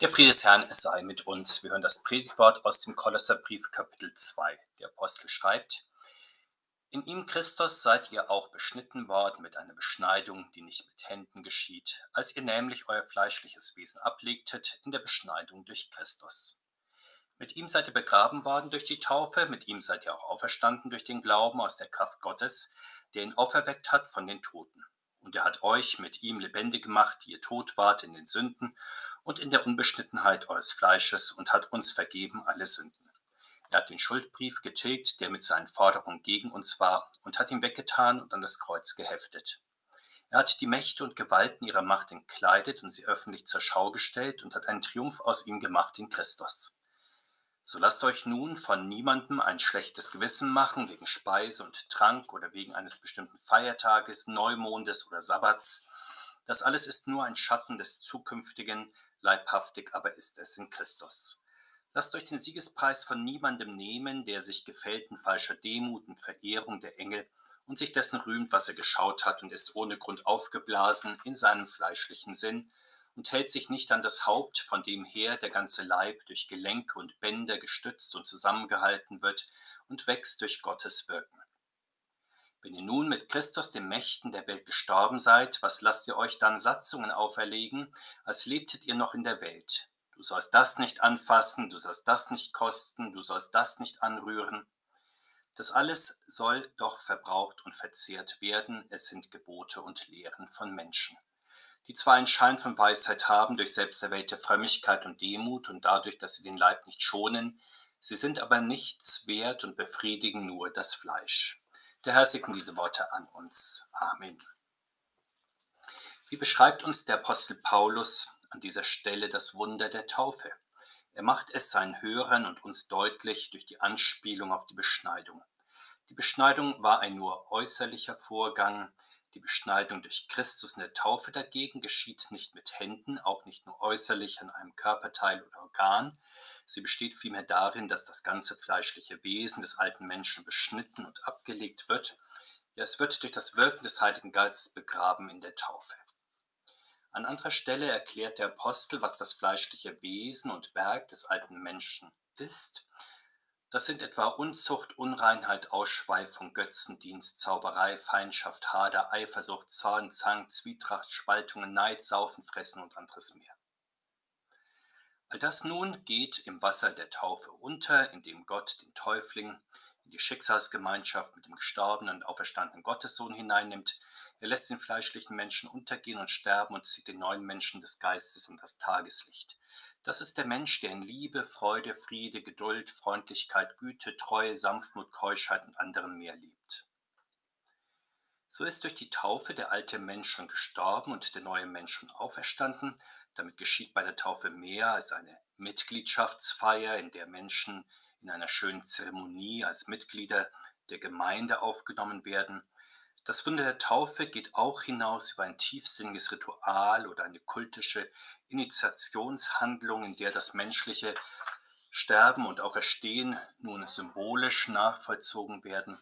Der Friede des Herrn sei mit uns. Wir hören das Predigtwort aus dem Kolosserbrief Kapitel 2. Der Apostel schreibt, In ihm Christus seid ihr auch beschnitten worden mit einer Beschneidung, die nicht mit Händen geschieht, als ihr nämlich euer fleischliches Wesen ablegtet in der Beschneidung durch Christus. Mit ihm seid ihr begraben worden durch die Taufe, mit ihm seid ihr auch auferstanden durch den Glauben aus der Kraft Gottes, der ihn auferweckt hat von den Toten. Und er hat euch mit ihm lebendig gemacht, die ihr tot wart in den Sünden und in der Unbeschnittenheit eures Fleisches und hat uns vergeben alle Sünden. Er hat den Schuldbrief getilgt, der mit seinen Forderungen gegen uns war, und hat ihn weggetan und an das Kreuz geheftet. Er hat die Mächte und Gewalten ihrer Macht entkleidet und sie öffentlich zur Schau gestellt und hat einen Triumph aus ihm gemacht in Christus. So lasst euch nun von niemandem ein schlechtes Gewissen machen wegen Speise und Trank oder wegen eines bestimmten Feiertages, Neumondes oder Sabbats. Das alles ist nur ein Schatten des Zukünftigen, leibhaftig aber ist es in Christus. Lasst euch den Siegespreis von niemandem nehmen, der sich gefällt in falscher Demut und Verehrung der Engel und sich dessen rühmt, was er geschaut hat und ist ohne Grund aufgeblasen in seinem fleischlichen Sinn und hält sich nicht an das Haupt, von dem her der ganze Leib durch Gelenke und Bänder gestützt und zusammengehalten wird und wächst durch Gottes Wirken. Wenn ihr nun mit Christus den Mächten der Welt gestorben seid, was lasst ihr euch dann Satzungen auferlegen, als lebtet ihr noch in der Welt? Du sollst das nicht anfassen, du sollst das nicht kosten, du sollst das nicht anrühren. Das alles soll doch verbraucht und verzehrt werden, es sind Gebote und Lehren von Menschen, die zwar einen Schein von Weisheit haben durch selbsterwählte Frömmigkeit und Demut und dadurch, dass sie den Leib nicht schonen, sie sind aber nichts wert und befriedigen nur das Fleisch. Der Herr segne diese Worte an uns. Amen. Wie beschreibt uns der Apostel Paulus an dieser Stelle das Wunder der Taufe? Er macht es seinen Hörern und uns deutlich durch die Anspielung auf die Beschneidung. Die Beschneidung war ein nur äußerlicher Vorgang. Die Beschneidung durch Christus in der Taufe dagegen geschieht nicht mit Händen, auch nicht nur äußerlich an einem Körperteil oder Organ, Sie besteht vielmehr darin, dass das ganze fleischliche Wesen des alten Menschen beschnitten und abgelegt wird. Es wird durch das Wirken des Heiligen Geistes begraben in der Taufe. An anderer Stelle erklärt der Apostel, was das fleischliche Wesen und Werk des alten Menschen ist. Das sind etwa Unzucht, Unreinheit, Ausschweifung, Götzendienst, Zauberei, Feindschaft, Hader, Eifersucht, Zorn, Zank, Zwietracht, Spaltungen, Neid, Saufen, Fressen und anderes mehr. All das nun geht im Wasser der Taufe unter, indem Gott den Täufling in die Schicksalsgemeinschaft mit dem gestorbenen und auferstandenen Gottessohn hineinnimmt. Er lässt den fleischlichen Menschen untergehen und sterben und zieht den neuen Menschen des Geistes in das Tageslicht. Das ist der Mensch, der in Liebe, Freude, Friede, Geduld, Freundlichkeit, Güte, Treue, Sanftmut, Keuschheit und anderen mehr lebt. So ist durch die Taufe der alte Mensch schon gestorben und der neue Mensch schon auferstanden. Damit geschieht bei der Taufe mehr als eine Mitgliedschaftsfeier, in der Menschen in einer schönen Zeremonie als Mitglieder der Gemeinde aufgenommen werden. Das Wunder der Taufe geht auch hinaus über ein tiefsinniges Ritual oder eine kultische Initiationshandlung, in der das menschliche Sterben und Auferstehen nun symbolisch nachvollzogen werden.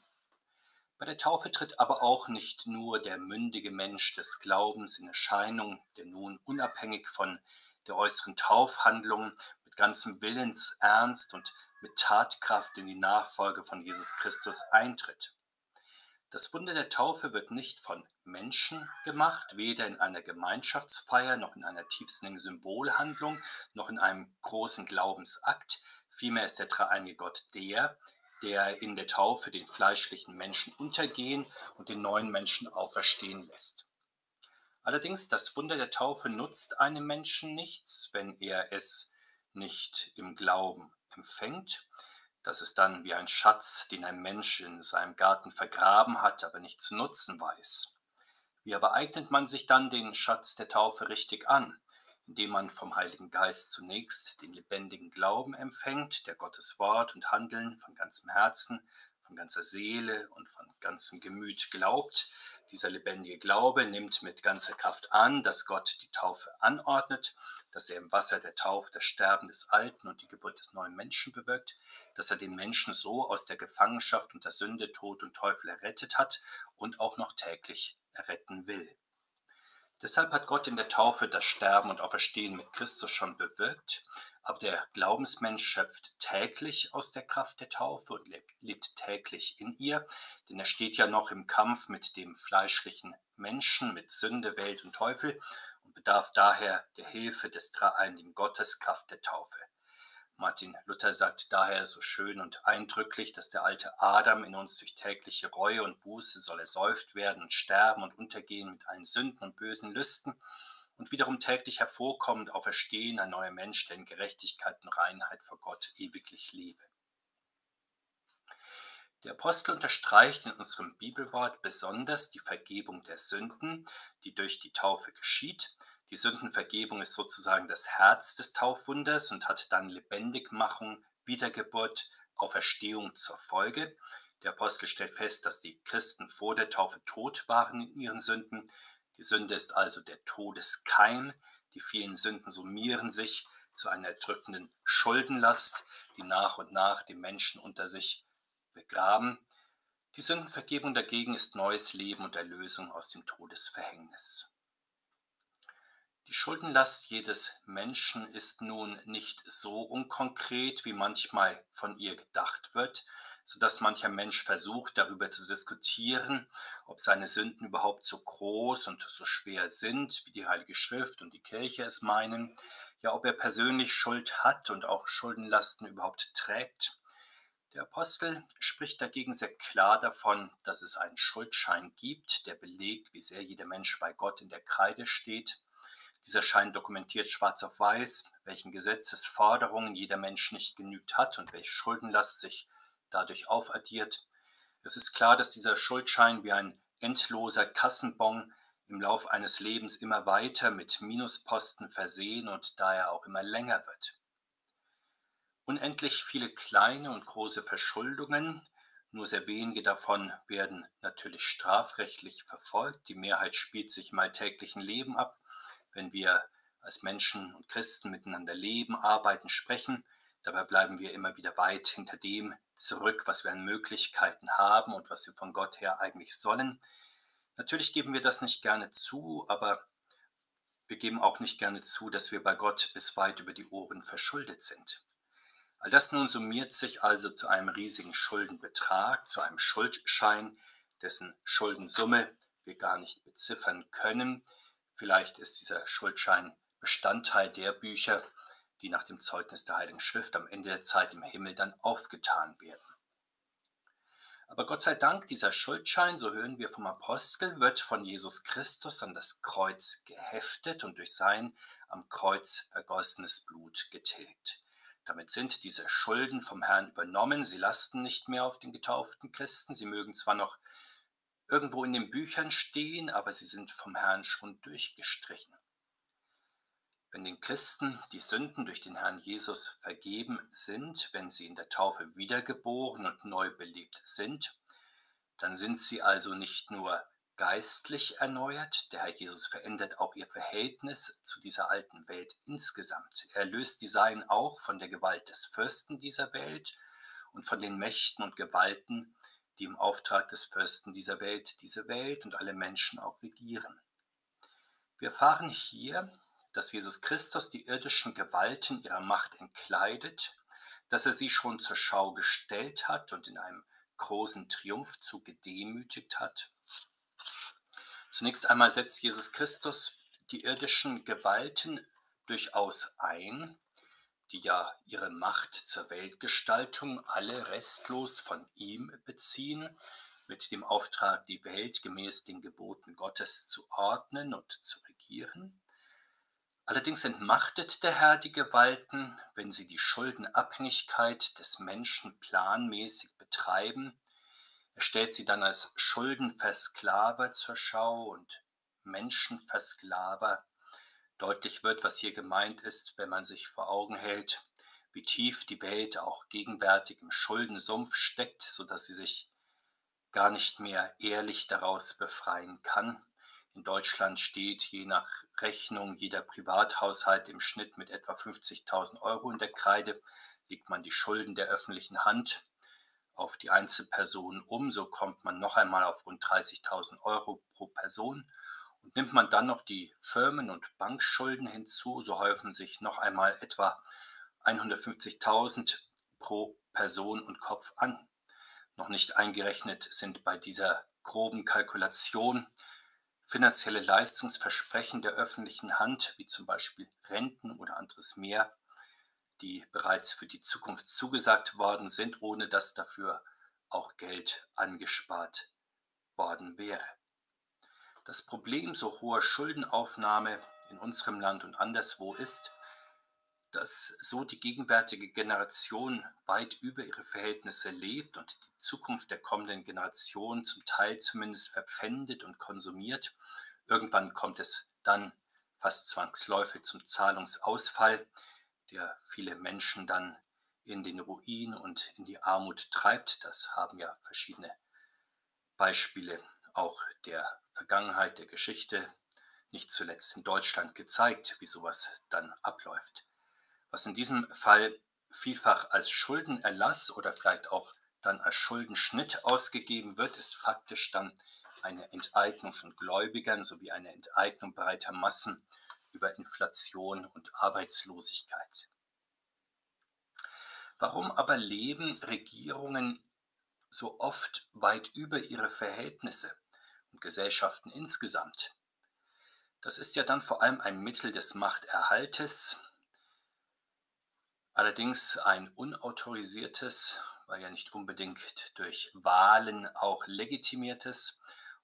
Bei der Taufe tritt aber auch nicht nur der mündige Mensch des Glaubens in Erscheinung, der nun unabhängig von der äußeren Taufhandlung mit ganzem Willensernst und mit Tatkraft in die Nachfolge von Jesus Christus eintritt. Das Wunder der Taufe wird nicht von Menschen gemacht, weder in einer Gemeinschaftsfeier noch in einer tiefsinnigen Symbolhandlung noch in einem großen Glaubensakt. Vielmehr ist der dreieinige Gott der, der in der Taufe den fleischlichen Menschen untergehen und den neuen Menschen auferstehen lässt. Allerdings, das Wunder der Taufe nutzt einem Menschen nichts, wenn er es nicht im Glauben empfängt. Das ist dann wie ein Schatz, den ein Mensch in seinem Garten vergraben hat, aber nicht zu nutzen weiß. Wie aber eignet man sich dann den Schatz der Taufe richtig an? indem man vom Heiligen Geist zunächst den lebendigen Glauben empfängt, der Gottes Wort und Handeln von ganzem Herzen, von ganzer Seele und von ganzem Gemüt glaubt. Dieser lebendige Glaube nimmt mit ganzer Kraft an, dass Gott die Taufe anordnet, dass er im Wasser der Taufe das Sterben des Alten und die Geburt des neuen Menschen bewirkt, dass er den Menschen so aus der Gefangenschaft unter Sünde, Tod und Teufel errettet hat und auch noch täglich erretten will. Deshalb hat Gott in der Taufe das Sterben und Auferstehen mit Christus schon bewirkt, aber der Glaubensmensch schöpft täglich aus der Kraft der Taufe und lebt, lebt, täglich in ihr, denn er steht ja noch im Kampf mit dem fleischlichen Menschen, mit Sünde, Welt und Teufel bedarf daher der Hilfe des dreieinigen Gottes Kraft der Taufe. Martin Luther sagt daher so schön und eindrücklich, dass der alte Adam in uns durch tägliche Reue und Buße soll ersäuft werden und sterben und untergehen mit allen Sünden und bösen Lüsten und wiederum täglich hervorkommend auferstehen ein neuer Mensch, der in Gerechtigkeit und Reinheit vor Gott ewiglich lebe. Der Apostel unterstreicht in unserem Bibelwort besonders die Vergebung der Sünden, die durch die Taufe geschieht, die Sündenvergebung ist sozusagen das Herz des Taufwunders und hat dann Lebendigmachung, Wiedergeburt, Auferstehung zur Folge. Der Apostel stellt fest, dass die Christen vor der Taufe tot waren in ihren Sünden. Die Sünde ist also der Todeskeim. Die vielen Sünden summieren sich zu einer erdrückenden Schuldenlast, die nach und nach die Menschen unter sich begraben. Die Sündenvergebung dagegen ist neues Leben und Erlösung aus dem Todesverhängnis. Die Schuldenlast jedes Menschen ist nun nicht so unkonkret, wie manchmal von ihr gedacht wird, so dass mancher Mensch versucht, darüber zu diskutieren, ob seine Sünden überhaupt so groß und so schwer sind, wie die Heilige Schrift und die Kirche es meinen, ja, ob er persönlich Schuld hat und auch Schuldenlasten überhaupt trägt. Der Apostel spricht dagegen sehr klar davon, dass es einen Schuldschein gibt, der belegt, wie sehr jeder Mensch bei Gott in der Kreide steht dieser Schein dokumentiert schwarz auf weiß, welchen Gesetzesforderungen jeder Mensch nicht genügt hat und welche Schuldenlast sich dadurch aufaddiert. Es ist klar, dass dieser Schuldschein wie ein endloser Kassenbon im Lauf eines Lebens immer weiter mit Minusposten versehen und daher auch immer länger wird. Unendlich viele kleine und große Verschuldungen, nur sehr wenige davon werden natürlich strafrechtlich verfolgt. Die Mehrheit spielt sich im alltäglichen Leben ab wenn wir als Menschen und Christen miteinander leben, arbeiten, sprechen. Dabei bleiben wir immer wieder weit hinter dem zurück, was wir an Möglichkeiten haben und was wir von Gott her eigentlich sollen. Natürlich geben wir das nicht gerne zu, aber wir geben auch nicht gerne zu, dass wir bei Gott bis weit über die Ohren verschuldet sind. All das nun summiert sich also zu einem riesigen Schuldenbetrag, zu einem Schuldschein, dessen Schuldensumme wir gar nicht beziffern können, Vielleicht ist dieser Schuldschein Bestandteil der Bücher, die nach dem Zeugnis der Heiligen Schrift am Ende der Zeit im Himmel dann aufgetan werden. Aber Gott sei Dank, dieser Schuldschein, so hören wir vom Apostel, wird von Jesus Christus an das Kreuz geheftet und durch sein am Kreuz vergossenes Blut getilgt. Damit sind diese Schulden vom Herrn übernommen, sie lasten nicht mehr auf den getauften Christen, sie mögen zwar noch irgendwo in den Büchern stehen, aber sie sind vom Herrn schon durchgestrichen. Wenn den Christen die Sünden durch den Herrn Jesus vergeben sind, wenn sie in der Taufe wiedergeboren und neu belebt sind, dann sind sie also nicht nur geistlich erneuert, der Herr Jesus verändert auch ihr Verhältnis zu dieser alten Welt insgesamt. Er löst die Seien auch von der Gewalt des Fürsten dieser Welt und von den Mächten und Gewalten, die im Auftrag des Fürsten dieser Welt diese Welt und alle Menschen auch regieren. Wir erfahren hier, dass Jesus Christus die irdischen Gewalten ihrer Macht entkleidet, dass er sie schon zur Schau gestellt hat und in einem großen Triumphzug gedemütigt hat. Zunächst einmal setzt Jesus Christus die irdischen Gewalten durchaus ein, die ja ihre Macht zur Weltgestaltung alle restlos von ihm beziehen, mit dem Auftrag, die Welt gemäß den Geboten Gottes zu ordnen und zu regieren. Allerdings entmachtet der Herr die Gewalten, wenn sie die Schuldenabhängigkeit des Menschen planmäßig betreiben. Er stellt sie dann als Schuldenversklaver zur Schau und Menschenversklaver Deutlich wird, was hier gemeint ist, wenn man sich vor Augen hält, wie tief die Welt auch gegenwärtig im Schuldensumpf steckt, sodass sie sich gar nicht mehr ehrlich daraus befreien kann. In Deutschland steht je nach Rechnung jeder Privathaushalt im Schnitt mit etwa 50.000 Euro in der Kreide. Legt man die Schulden der öffentlichen Hand auf die Einzelpersonen um, so kommt man noch einmal auf rund 30.000 Euro pro Person. Und nimmt man dann noch die Firmen- und Bankschulden hinzu, so häufen sich noch einmal etwa 150.000 pro Person und Kopf an. Noch nicht eingerechnet sind bei dieser groben Kalkulation finanzielle Leistungsversprechen der öffentlichen Hand, wie zum Beispiel Renten oder anderes mehr, die bereits für die Zukunft zugesagt worden sind, ohne dass dafür auch Geld angespart worden wäre. Das Problem so hoher Schuldenaufnahme in unserem Land und anderswo ist, dass so die gegenwärtige Generation weit über ihre Verhältnisse lebt und die Zukunft der kommenden Generation zum Teil zumindest verpfändet und konsumiert. Irgendwann kommt es dann fast zwangsläufig zum Zahlungsausfall, der viele Menschen dann in den Ruin und in die Armut treibt. Das haben ja verschiedene Beispiele auch der Vergangenheit, der Geschichte, nicht zuletzt in Deutschland gezeigt, wie sowas dann abläuft. Was in diesem Fall vielfach als Schuldenerlass oder vielleicht auch dann als Schuldenschnitt ausgegeben wird, ist faktisch dann eine Enteignung von Gläubigern sowie eine Enteignung breiter Massen über Inflation und Arbeitslosigkeit. Warum aber leben Regierungen so oft weit über ihre Verhältnisse und Gesellschaften insgesamt? Das ist ja dann vor allem ein Mittel des Machterhaltes, allerdings ein unautorisiertes, weil ja nicht unbedingt durch Wahlen auch legitimiertes,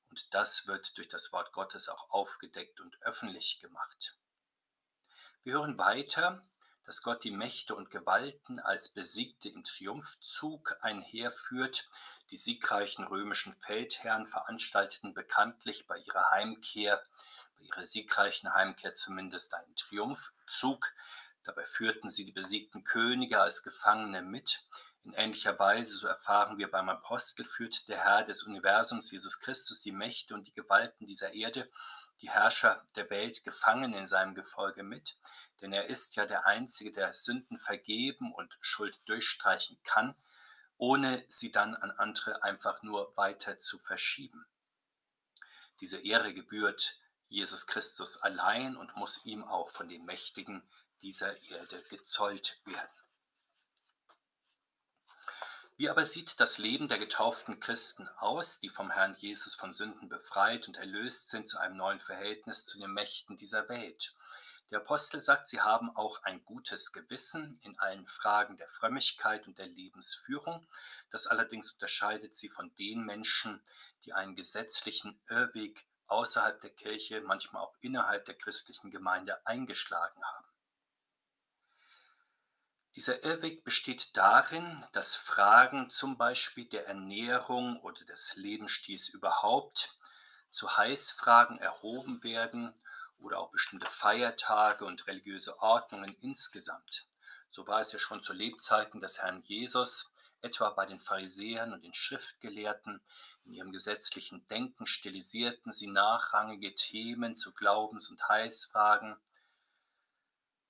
und das wird durch das Wort Gottes auch aufgedeckt und öffentlich gemacht. Wir hören weiter, dass Gott die Mächte und Gewalten als Besiegte im Triumphzug einherführt. Die siegreichen römischen Feldherren veranstalteten bekanntlich bei ihrer Heimkehr, bei ihrer siegreichen Heimkehr zumindest einen Triumphzug. Dabei führten sie die besiegten Könige als Gefangene mit. In ähnlicher Weise, so erfahren wir beim Apostel, führt der Herr des Universums, Jesus Christus, die Mächte und die Gewalten dieser Erde, die Herrscher der Welt, gefangen in seinem Gefolge mit denn er ist ja der Einzige, der Sünden vergeben und Schuld durchstreichen kann, ohne sie dann an andere einfach nur weiter zu verschieben. Diese Ehre gebührt Jesus Christus allein und muss ihm auch von den Mächtigen dieser Erde gezollt werden. Wie aber sieht das Leben der getauften Christen aus, die vom Herrn Jesus von Sünden befreit und erlöst sind zu einem neuen Verhältnis zu den Mächten dieser Welt? Der Apostel sagt, sie haben auch ein gutes Gewissen in allen Fragen der Frömmigkeit und der Lebensführung. Das allerdings unterscheidet sie von den Menschen, die einen gesetzlichen Irrweg außerhalb der Kirche, manchmal auch innerhalb der christlichen Gemeinde eingeschlagen haben. Dieser Irrweg besteht darin, dass Fragen zum Beispiel der Ernährung oder des Lebensstils überhaupt zu Heißfragen erhoben werden oder auch bestimmte Feiertage und religiöse Ordnungen insgesamt. So war es ja schon zu Lebzeiten des Herrn Jesus, etwa bei den Pharisäern und den Schriftgelehrten. In ihrem gesetzlichen Denken stilisierten sie nachrangige Themen zu Glaubens- und Heilsfragen,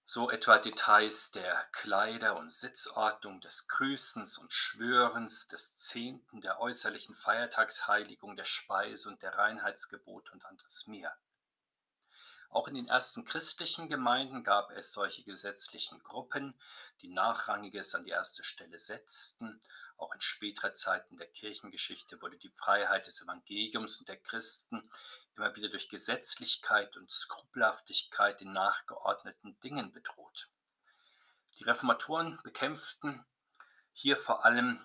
so etwa Details der Kleider- und Sitzordnung, des Grüßens und Schwörens, des Zehnten, der äußerlichen Feiertagsheiligung, der Speise und der Reinheitsgebote und anderes mehr. Auch in den ersten christlichen Gemeinden gab es solche gesetzlichen Gruppen, die Nachrangiges an die erste Stelle setzten. Auch in späterer Zeiten der Kirchengeschichte wurde die Freiheit des Evangeliums und der Christen immer wieder durch Gesetzlichkeit und Skrupelhaftigkeit in nachgeordneten Dingen bedroht. Die Reformatoren bekämpften hier vor allem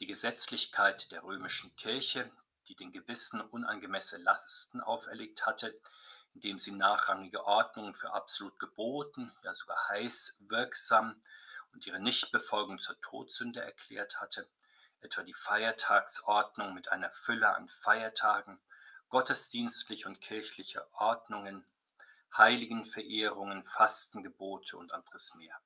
die Gesetzlichkeit der römischen Kirche, die den Gewissen unangemessene Lasten auferlegt hatte, indem sie nachrangige Ordnungen für absolut geboten, ja sogar heiß wirksam und ihre Nichtbefolgung zur Todsünde erklärt hatte, etwa die Feiertagsordnung mit einer Fülle an Feiertagen, gottesdienstliche und kirchliche Ordnungen, Heiligenverehrungen, Fastengebote und anderes mehr.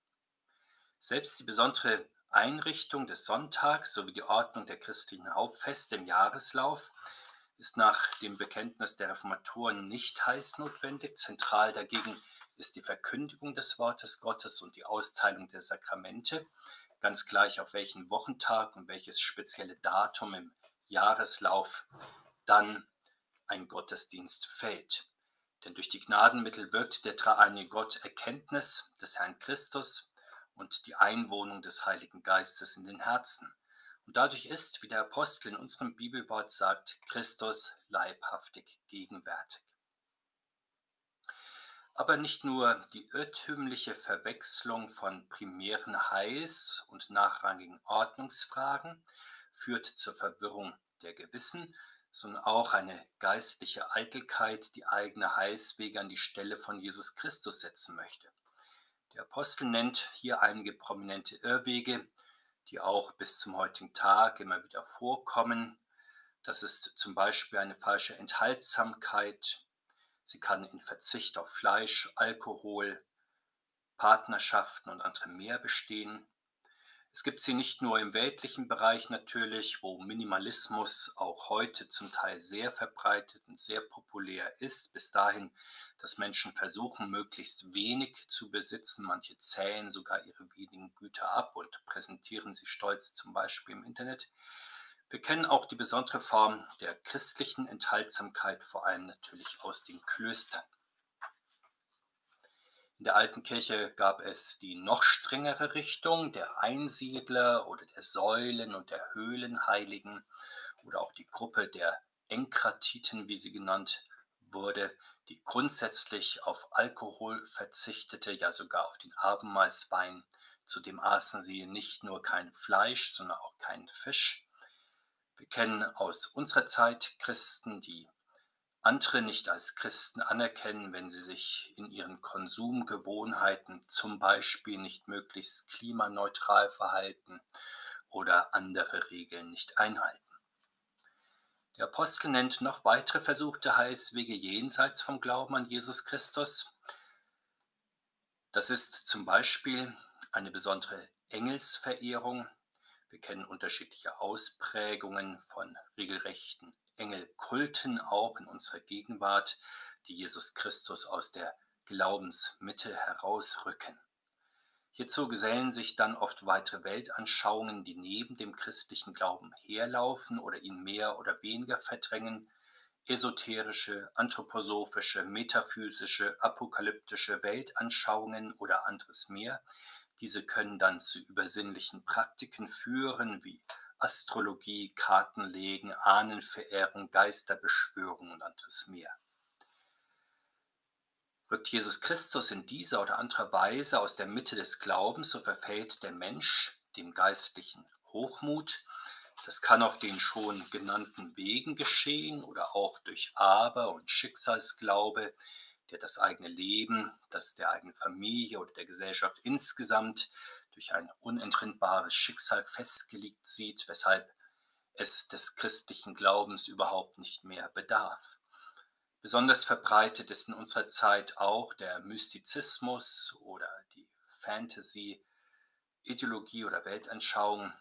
Selbst die besondere Einrichtung des Sonntags sowie die Ordnung der christlichen Hauptfeste im Jahreslauf ist nach dem Bekenntnis der Reformatoren nicht heiß notwendig. Zentral dagegen ist die Verkündigung des Wortes Gottes und die Austeilung der Sakramente, ganz gleich auf welchen Wochentag und welches spezielle Datum im Jahreslauf dann ein Gottesdienst fällt. Denn durch die Gnadenmittel wirkt der dreieinige Gott Erkenntnis des Herrn Christus und die Einwohnung des Heiligen Geistes in den Herzen. Und dadurch ist, wie der Apostel in unserem Bibelwort sagt, Christus leibhaftig gegenwärtig. Aber nicht nur die irrtümliche Verwechslung von primären Heiß- und nachrangigen Ordnungsfragen führt zur Verwirrung der Gewissen, sondern auch eine geistliche Eitelkeit, die eigene Heißwege an die Stelle von Jesus Christus setzen möchte. Der Apostel nennt hier einige prominente Irrwege, die auch bis zum heutigen Tag immer wieder vorkommen. Das ist zum Beispiel eine falsche Enthaltsamkeit. Sie kann in Verzicht auf Fleisch, Alkohol, Partnerschaften und andere mehr bestehen. Es gibt sie nicht nur im weltlichen Bereich natürlich, wo Minimalismus auch heute zum Teil sehr verbreitet und sehr populär ist, bis dahin, dass Menschen versuchen, möglichst wenig zu besitzen. Manche zählen sogar ihre wenigen Güter ab und präsentieren sie stolz zum Beispiel im Internet. Wir kennen auch die besondere Form der christlichen Enthaltsamkeit, vor allem natürlich aus den Klöstern. In der alten Kirche gab es die noch strengere Richtung der Einsiedler oder der Säulen- und der Höhlenheiligen oder auch die Gruppe der Enkratiten, wie sie genannt wurde, die grundsätzlich auf Alkohol verzichtete, ja sogar auf den Abendmahlswein. Zudem aßen sie nicht nur kein Fleisch, sondern auch keinen Fisch. Wir kennen aus unserer Zeit Christen, die andere nicht als Christen anerkennen, wenn sie sich in ihren Konsumgewohnheiten zum Beispiel nicht möglichst klimaneutral verhalten oder andere Regeln nicht einhalten. Der Apostel nennt noch weitere versuchte Heilswege jenseits vom Glauben an Jesus Christus. Das ist zum Beispiel eine besondere Engelsverehrung. Wir kennen unterschiedliche Ausprägungen von regelrechten Engelkulten auch in unserer Gegenwart, die Jesus Christus aus der Glaubensmitte herausrücken. Hierzu gesellen sich dann oft weitere Weltanschauungen, die neben dem christlichen Glauben herlaufen oder ihn mehr oder weniger verdrängen, esoterische, anthroposophische, metaphysische, apokalyptische Weltanschauungen oder anderes mehr. Diese können dann zu übersinnlichen Praktiken führen, wie Astrologie, Kartenlegen, Ahnenverehrung, Geisterbeschwörung und anderes mehr. Rückt Jesus Christus in dieser oder anderer Weise aus der Mitte des Glaubens, so verfällt der Mensch dem geistlichen Hochmut. Das kann auf den schon genannten Wegen geschehen oder auch durch Aber- und Schicksalsglaube, der das eigene Leben, das der eigenen Familie oder der Gesellschaft insgesamt durch ein unentrinnbares Schicksal festgelegt sieht, weshalb es des christlichen Glaubens überhaupt nicht mehr bedarf. Besonders verbreitet ist in unserer Zeit auch der Mystizismus oder die Fantasy, Ideologie oder Weltanschauung,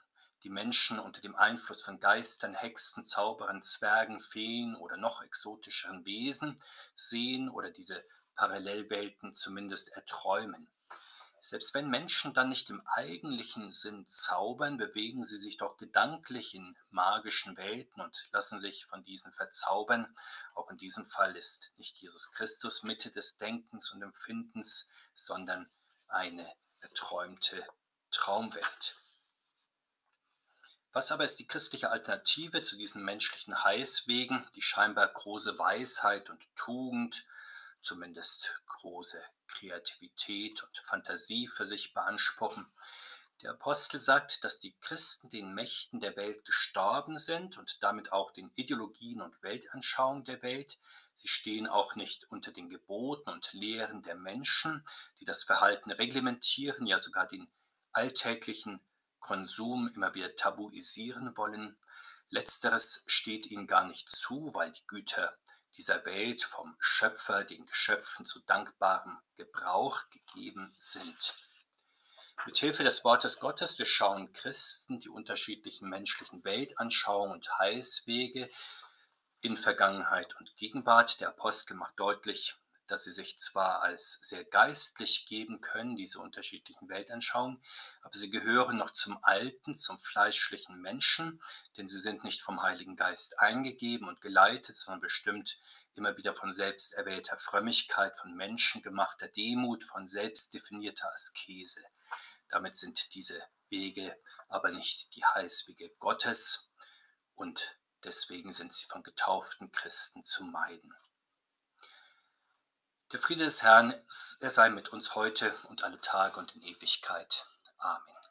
die Menschen unter dem Einfluss von Geistern, Hexen, Zauberern, Zwergen, Feen oder noch exotischeren Wesen sehen oder diese Parallelwelten zumindest erträumen. Selbst wenn Menschen dann nicht im eigentlichen Sinn zaubern, bewegen sie sich doch gedanklich in magischen Welten und lassen sich von diesen verzaubern. Auch in diesem Fall ist nicht Jesus Christus Mitte des Denkens und Empfindens, sondern eine erträumte Traumwelt. Was aber ist die christliche Alternative zu diesen menschlichen Heißwegen, die scheinbar große Weisheit und Tugend, zumindest große Kreativität und Fantasie für sich beanspruchen. Der Apostel sagt, dass die Christen den Mächten der Welt gestorben sind und damit auch den Ideologien und Weltanschauungen der Welt. Sie stehen auch nicht unter den Geboten und Lehren der Menschen, die das Verhalten reglementieren, ja sogar den alltäglichen Konsum immer wieder tabuisieren wollen. Letzteres steht ihnen gar nicht zu, weil die Güter dieser Welt vom Schöpfer den Geschöpfen zu dankbarem Gebrauch gegeben sind. Mit Hilfe des Wortes Gottes durchschauen Christen die unterschiedlichen menschlichen Weltanschauungen und Heilswege in Vergangenheit und Gegenwart. Der Apostel macht deutlich, dass sie sich zwar als sehr geistlich geben können, diese unterschiedlichen Weltanschauungen, aber sie gehören noch zum alten, zum fleischlichen Menschen, denn sie sind nicht vom Heiligen Geist eingegeben und geleitet, sondern bestimmt immer wieder von selbsterwählter Frömmigkeit, von menschengemachter Demut, von selbstdefinierter Askese. Damit sind diese Wege aber nicht die Heißwege Gottes und deswegen sind sie von getauften Christen zu meiden. Der Friede des Herrn, er sei mit uns heute und alle Tage und in Ewigkeit. Amen.